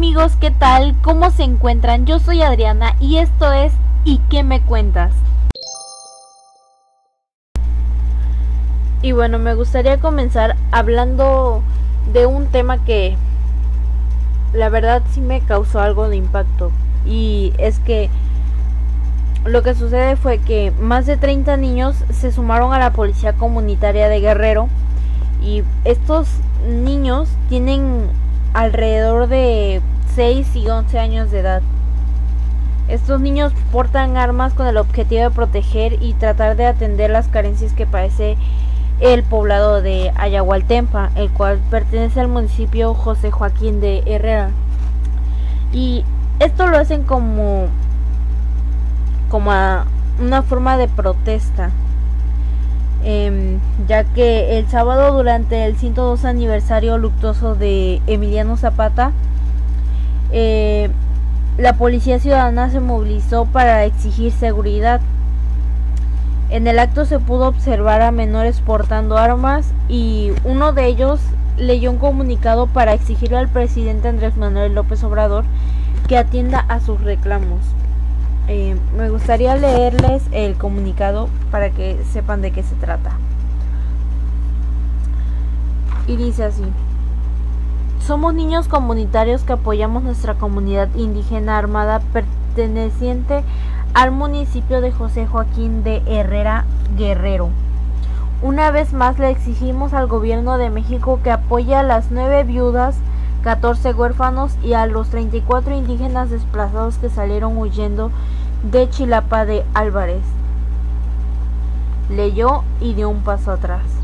amigos, ¿qué tal? ¿Cómo se encuentran? Yo soy Adriana y esto es ¿Y qué me cuentas? Y bueno, me gustaría comenzar hablando de un tema que la verdad sí me causó algo de impacto. Y es que lo que sucede fue que más de 30 niños se sumaron a la policía comunitaria de Guerrero y estos niños tienen alrededor de 6 y 11 años de edad. Estos niños portan armas con el objetivo de proteger y tratar de atender las carencias que padece el poblado de Ayahualtempa, el cual pertenece al municipio José Joaquín de Herrera. Y esto lo hacen como como una forma de protesta. Ya que el sábado durante el 102 aniversario luctuoso de Emiliano Zapata, eh, la policía ciudadana se movilizó para exigir seguridad. En el acto se pudo observar a menores portando armas y uno de ellos leyó un comunicado para exigirle al presidente Andrés Manuel López Obrador que atienda a sus reclamos. Eh, me gustaría leerles el comunicado para que sepan de qué se trata. Y dice así. Somos niños comunitarios que apoyamos nuestra comunidad indígena armada perteneciente al municipio de José Joaquín de Herrera Guerrero. Una vez más le exigimos al gobierno de México que apoye a las nueve viudas, 14 huérfanos y a los 34 indígenas desplazados que salieron huyendo de Chilapa de Álvarez. Leyó y dio un paso atrás.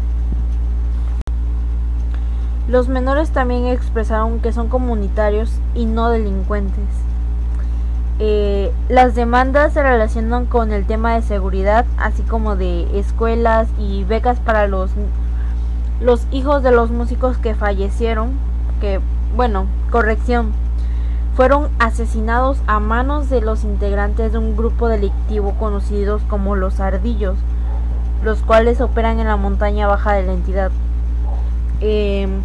Los menores también expresaron que son comunitarios y no delincuentes. Eh, las demandas se relacionan con el tema de seguridad, así como de escuelas y becas para los, los hijos de los músicos que fallecieron, que, bueno, corrección, fueron asesinados a manos de los integrantes de un grupo delictivo conocidos como los ardillos, los cuales operan en la montaña baja de la entidad. Em,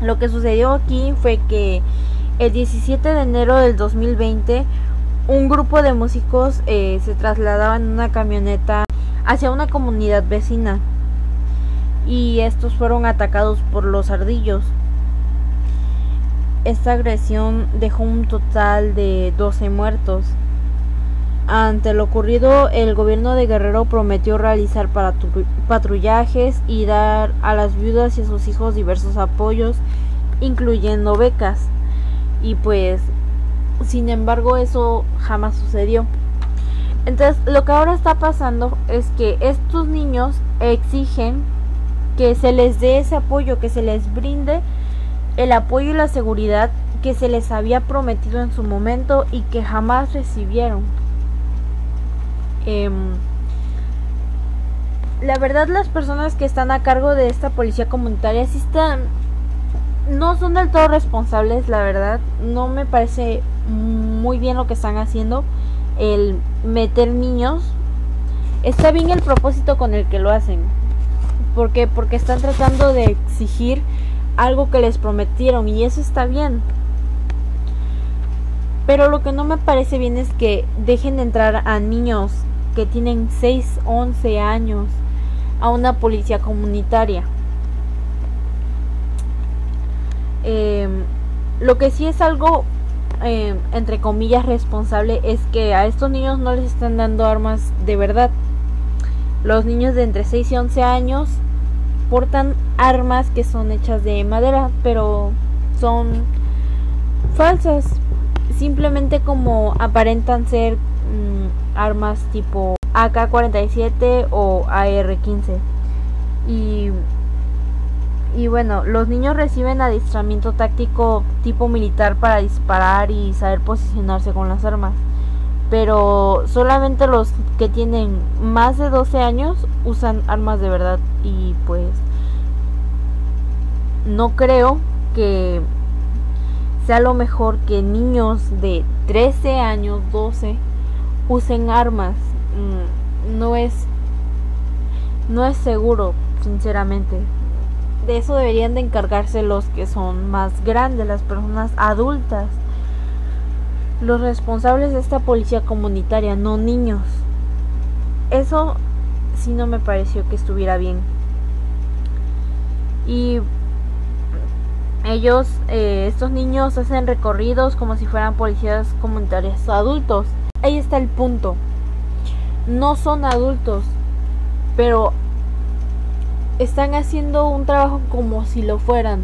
lo que sucedió aquí fue que el 17 de enero del 2020 un grupo de músicos eh, se trasladaban en una camioneta hacia una comunidad vecina y estos fueron atacados por los ardillos. Esta agresión dejó un total de 12 muertos. Ante lo ocurrido, el gobierno de Guerrero prometió realizar patrullajes y dar a las viudas y a sus hijos diversos apoyos, incluyendo becas. Y pues, sin embargo, eso jamás sucedió. Entonces, lo que ahora está pasando es que estos niños exigen que se les dé ese apoyo, que se les brinde el apoyo y la seguridad que se les había prometido en su momento y que jamás recibieron. Em, la verdad las personas que están a cargo de esta policía comunitaria sí están no son del todo responsables, la verdad. No me parece muy bien lo que están haciendo el meter niños. Está bien el propósito con el que lo hacen. porque Porque están tratando de exigir algo que les prometieron y eso está bien. Pero lo que no me parece bien es que dejen de entrar a niños que tienen 6, 11 años a una policía comunitaria. Em, lo que sí es algo, em, entre comillas, responsable es que a estos niños no les están dando armas de verdad. Los niños de entre 6 y 11 años portan armas que son hechas de madera, pero son falsas. Simplemente como aparentan ser mm, armas tipo AK-47 o AR-15. Y, y bueno, los niños reciben adiestramiento táctico tipo militar para disparar y saber posicionarse con las armas. Pero solamente los que tienen más de 12 años usan armas de verdad y pues no creo que sea lo mejor que niños de 13 años, 12 usen armas. Mm, no es no es seguro, sinceramente. de eso deberían de encargarse los que son más grandes, las personas adultas. Los responsables de esta policía comunitaria, no niños. Eso sí no me pareció que estuviera bien. Y ellos, eh, estos niños hacen recorridos como si fueran policías comunitarios adultos. Ahí está el punto. No son adultos, pero están haciendo un trabajo como si lo fueran.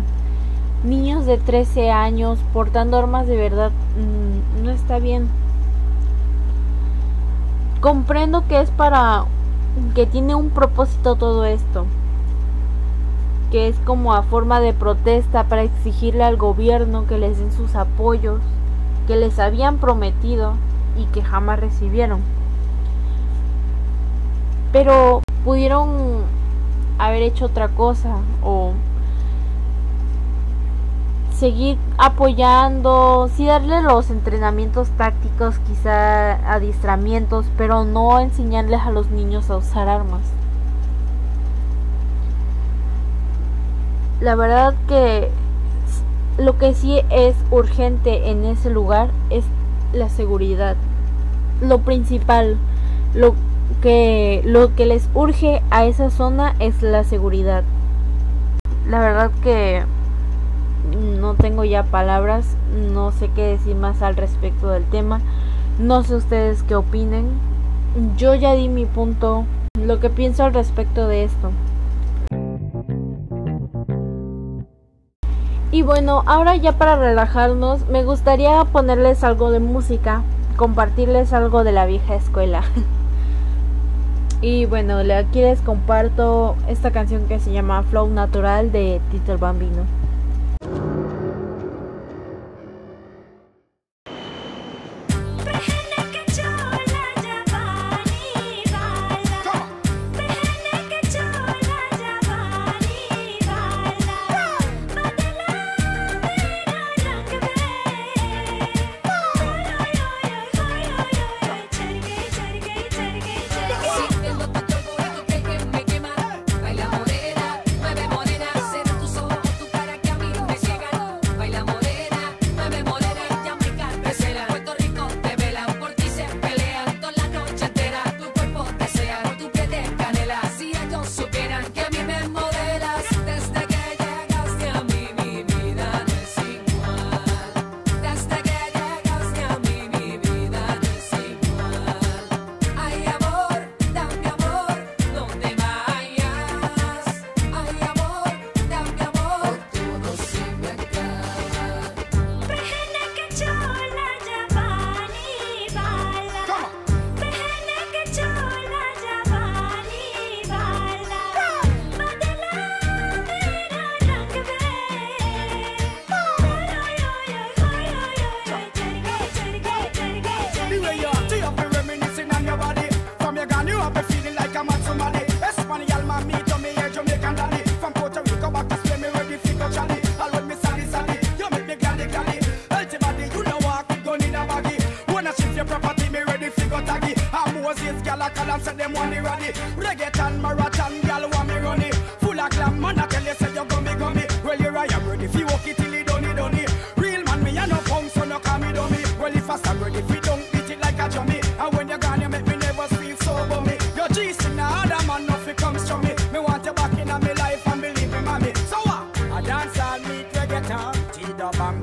Niños de 13 años portando armas de verdad mm, no está bien. Comprendo que es para que tiene un propósito todo esto que es como a forma de protesta para exigirle al gobierno que les den sus apoyos que les habían prometido y que jamás recibieron. Pero pudieron haber hecho otra cosa o seguir apoyando, sí darle los entrenamientos tácticos, quizá adiestramientos, pero no enseñarles a los niños a usar armas. la verdad que lo que sí es urgente en ese lugar es la seguridad. Lo principal, lo que lo que les urge a esa zona es la seguridad. La verdad que no tengo ya palabras, no sé qué decir más al respecto del tema. No sé ustedes qué opinen. Yo ya di mi punto, lo que pienso al respecto de esto. Y bueno, ahora ya para relajarnos, me gustaría ponerles algo de música, compartirles algo de la vieja escuela. y bueno, aquí les comparto esta canción que se llama Flow Natural de Tito el Bambino.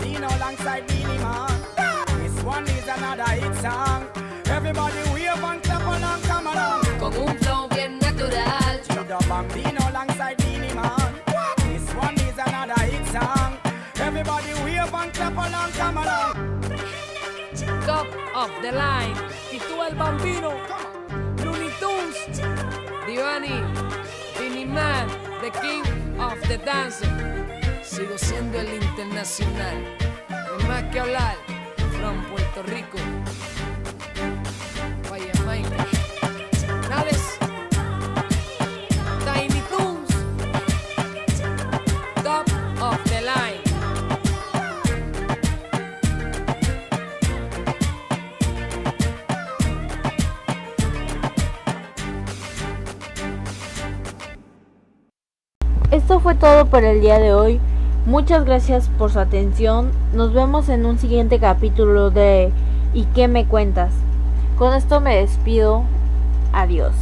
Valentino alongside Dini Man. This one is another hit song. Everybody wave and clap along, come along. Con un flow bien natural. Judo Bambino alongside Dini Man. This one is another hit song. Everybody wave and clap along, come along. Top of the line. Y tú el bambino. Looney Tunes. Diony. Dini Man. The king of the dancing. Sigo siendo el internacional. No más que hablar, from Puerto Rico. Vaya Jamaica. Nades. Tiny Toons. Top of the line. esto fue todo por el día de hoy. Muchas gracias por su atención. Nos vemos en un siguiente capítulo de ¿Y qué me cuentas? Con esto me despido. Adiós.